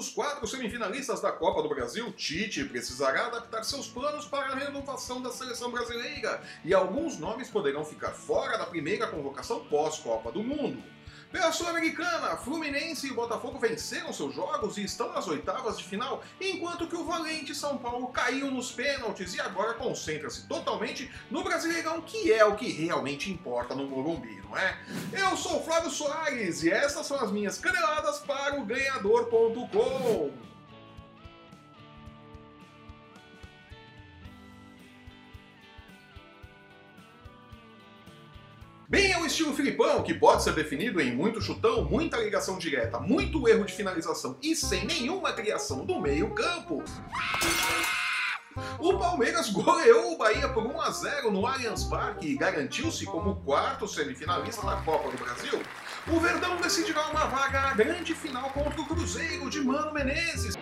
os quatro semifinalistas da Copa do Brasil, Tite precisará adaptar seus planos para a renovação da seleção brasileira e alguns nomes poderão ficar fora da primeira convocação pós-Copa do Mundo. Pela Sul-Americana, Fluminense e Botafogo venceram seus jogos e estão nas oitavas de final, enquanto que o valente São Paulo caiu nos pênaltis e agora concentra-se totalmente no Brasileirão, que é o que realmente importa no Morumbi, não é? Eu sou o Flávio Soares e essas são as minhas caneladas para o Ganhador.com. Bem ao estilo Filipão, que pode ser definido em muito chutão, muita ligação direta, muito erro de finalização e sem nenhuma criação do meio campo. O Palmeiras goleou o Bahia por 1 a 0 no Allianz Parque e garantiu-se como quarto semifinalista da Copa do Brasil. O Verdão decidirá uma vaga à grande final contra o Cruzeiro de Mano Menezes.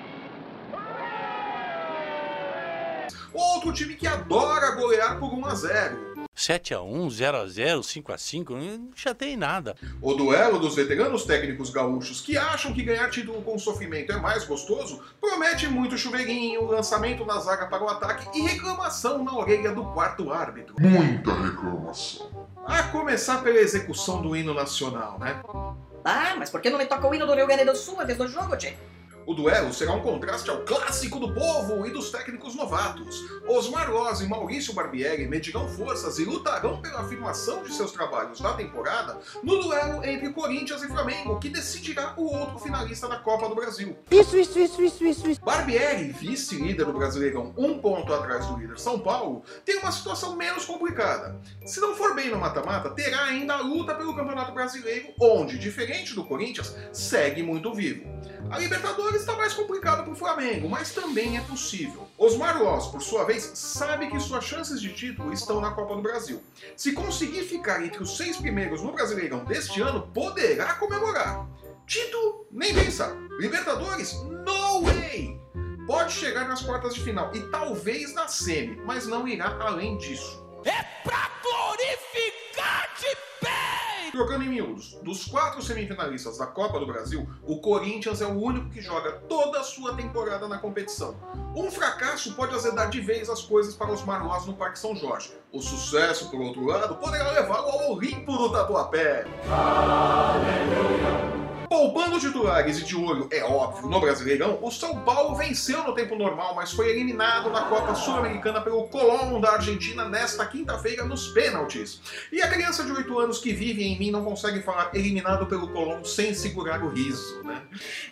Outro time que adora golear por 1 a 0. 7x1, 0x0, 5x5, não chatei nada. O duelo dos veteranos técnicos gaúchos que acham que ganhar título com sofrimento é mais gostoso promete muito chuveirinho, lançamento na zaga para o ataque e reclamação na orelha do quarto árbitro. Muita reclamação. A começar pela execução do hino nacional, né? Ah, mas por que não me toca o hino do Rio Grande do Sul antes do jogo, tchê? O duelo será um contraste ao clássico do povo e dos técnicos novatos. Osmar Loz e Maurício Barbieri medirão forças e lutarão pela afirmação de seus trabalhos da temporada no duelo entre Corinthians e Flamengo, que decidirá o outro finalista da Copa do Brasil. Isso, isso, isso, isso, isso, isso. Barbieri, vice-líder do Brasileirão, um ponto atrás do líder São Paulo, tem uma situação menos complicada. Se não for bem no mata-mata, terá ainda a luta pelo Campeonato Brasileiro, onde, diferente do Corinthians, segue muito vivo. A Libertadores está mais complicado para o Flamengo, mas também é possível. Osmar Loz, por sua vez, sabe que suas chances de título estão na Copa do Brasil. Se conseguir ficar entre os seis primeiros no Brasileirão deste ano, poderá comemorar. Título? Nem pensar. Libertadores? No way! Pode chegar nas quartas de final e talvez na semi, mas não irá além disso. É pra! Trocando em miúdos, dos quatro semifinalistas da Copa do Brasil, o Corinthians é o único que joga toda a sua temporada na competição. Um fracasso pode azedar de vez as coisas para os Marlós no Parque São Jorge. O sucesso, por outro lado, poderá levá-lo ao Olimpo do Tatuapé. Poupando titulares e de olho, é óbvio, no Brasileirão, o São Paulo venceu no tempo normal, mas foi eliminado na Copa Sul-Americana pelo Colón da Argentina nesta quinta-feira nos pênaltis. E a criança de 8 anos que vive em mim não consegue falar eliminado pelo Colón sem segurar o riso, né?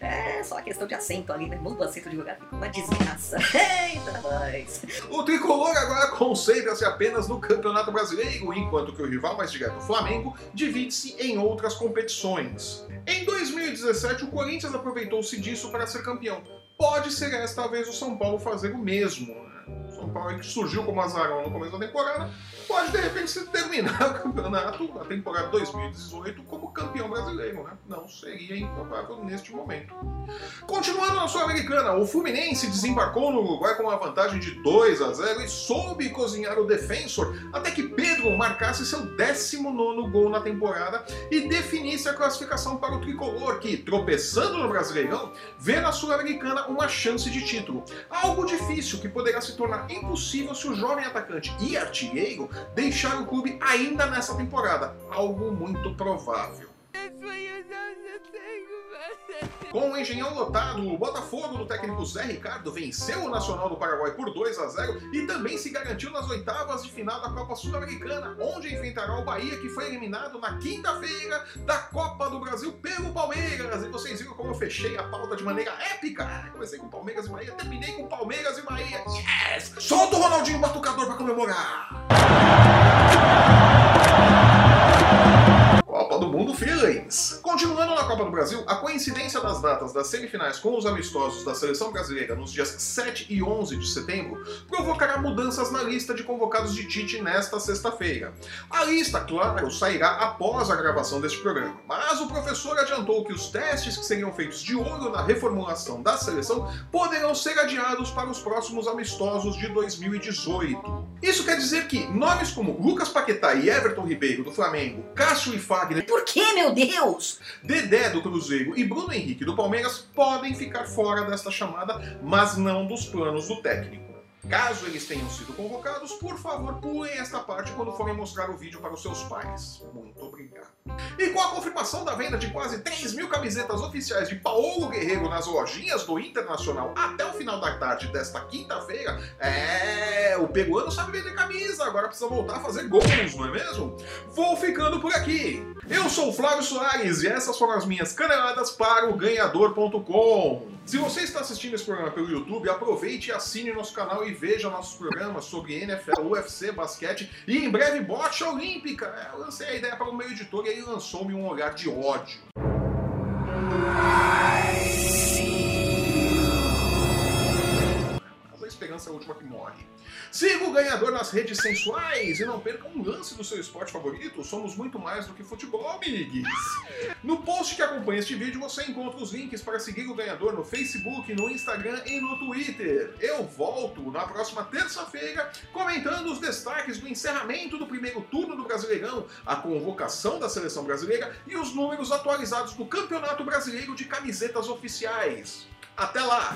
É só questão de acento ali, né? Muda o acento de lugar, fica uma desgraça. Eita, nós! O tricolor agora concentra-se apenas no Campeonato Brasileiro, enquanto que o rival mais direto, o Flamengo, divide-se em outras competições. Em 2017, o Corinthians aproveitou-se disso para ser campeão. Pode ser esta vez o São Paulo fazer o mesmo. Né? O São Paulo que surgiu como azarão no começo da temporada, pode se terminar o campeonato, a temporada 2018, como campeão brasileiro, né? Não seria improvável neste momento. Continuando na Sul-Americana, o Fluminense desembarcou no Uruguai com uma vantagem de 2 a 0 e soube cozinhar o defensor até que Pedro marcasse seu 19 gol na temporada e definisse a classificação para o tricolor, que, tropeçando no Brasileirão, vê na Sul-Americana uma chance de título. Algo difícil que poderá se tornar impossível se o jovem atacante e artilheiro deixar o clube ainda nessa temporada. Algo muito provável. Com o engenhão lotado, o Botafogo do técnico Zé Ricardo venceu o Nacional do Paraguai por 2 a 0 e também se garantiu nas oitavas de final da Copa Sul-Americana, onde enfrentará o Bahia, que foi eliminado na quinta-feira da Copa do Brasil pelo Palmeiras. E vocês viram como eu fechei a pauta de maneira épica? Comecei com Palmeiras e Bahia, terminei com Palmeiras e Bahia. Yes! Solta o Ronaldinho Batucador para comemorar! Do Brasil, a coincidência das datas das semifinais com os amistosos da seleção brasileira nos dias 7 e 11 de setembro provocará mudanças na lista de convocados de Tite nesta sexta-feira. A lista, claro, sairá após a gravação deste programa, mas o professor adiantou que os testes que seriam feitos de olho na reformulação da seleção poderão ser adiados para os próximos amistosos de 2018. Isso quer dizer que nomes como Lucas Paquetá e Everton Ribeiro do Flamengo, Cássio e Fagner Por que, meu Deus? Dedé do Cruzeiro e Bruno Henrique do Palmeiras podem ficar fora desta chamada, mas não dos planos do técnico. Caso eles tenham sido convocados, por favor, pulem esta parte quando forem mostrar o vídeo para os seus pais. Muito obrigado. E com a confirmação da venda de quase 3 mil camisetas oficiais de Paulo Guerreiro nas lojinhas do Internacional até o final da tarde desta quinta-feira, é. O peruano sabe vender camisa, agora precisa voltar a fazer gols, não é mesmo? Vou ficando por aqui. Eu sou o Flávio Soares e essas foram as minhas caneladas para o ganhador.com. Se você está assistindo esse programa pelo YouTube, aproveite e assine nosso canal e veja nossos programas sobre NFL, UFC, basquete e em breve bocha olímpica. É, eu lancei a ideia para o meu editor e ele lançou-me um olhar de ódio. Mas a esperança é a última que morre. Siga o ganhador nas redes sensuais e não perca um lance do seu esporte favorito. Somos muito mais do que futebol, amigues. No post que acompanha este vídeo você encontra os links para seguir o ganhador no Facebook, no Instagram e no Twitter. Eu volto na próxima terça-feira comentando os destaques do encerramento do primeiro turno do Brasileirão, a convocação da seleção brasileira e os números atualizados do Campeonato Brasileiro de Camisetas Oficiais. Até lá!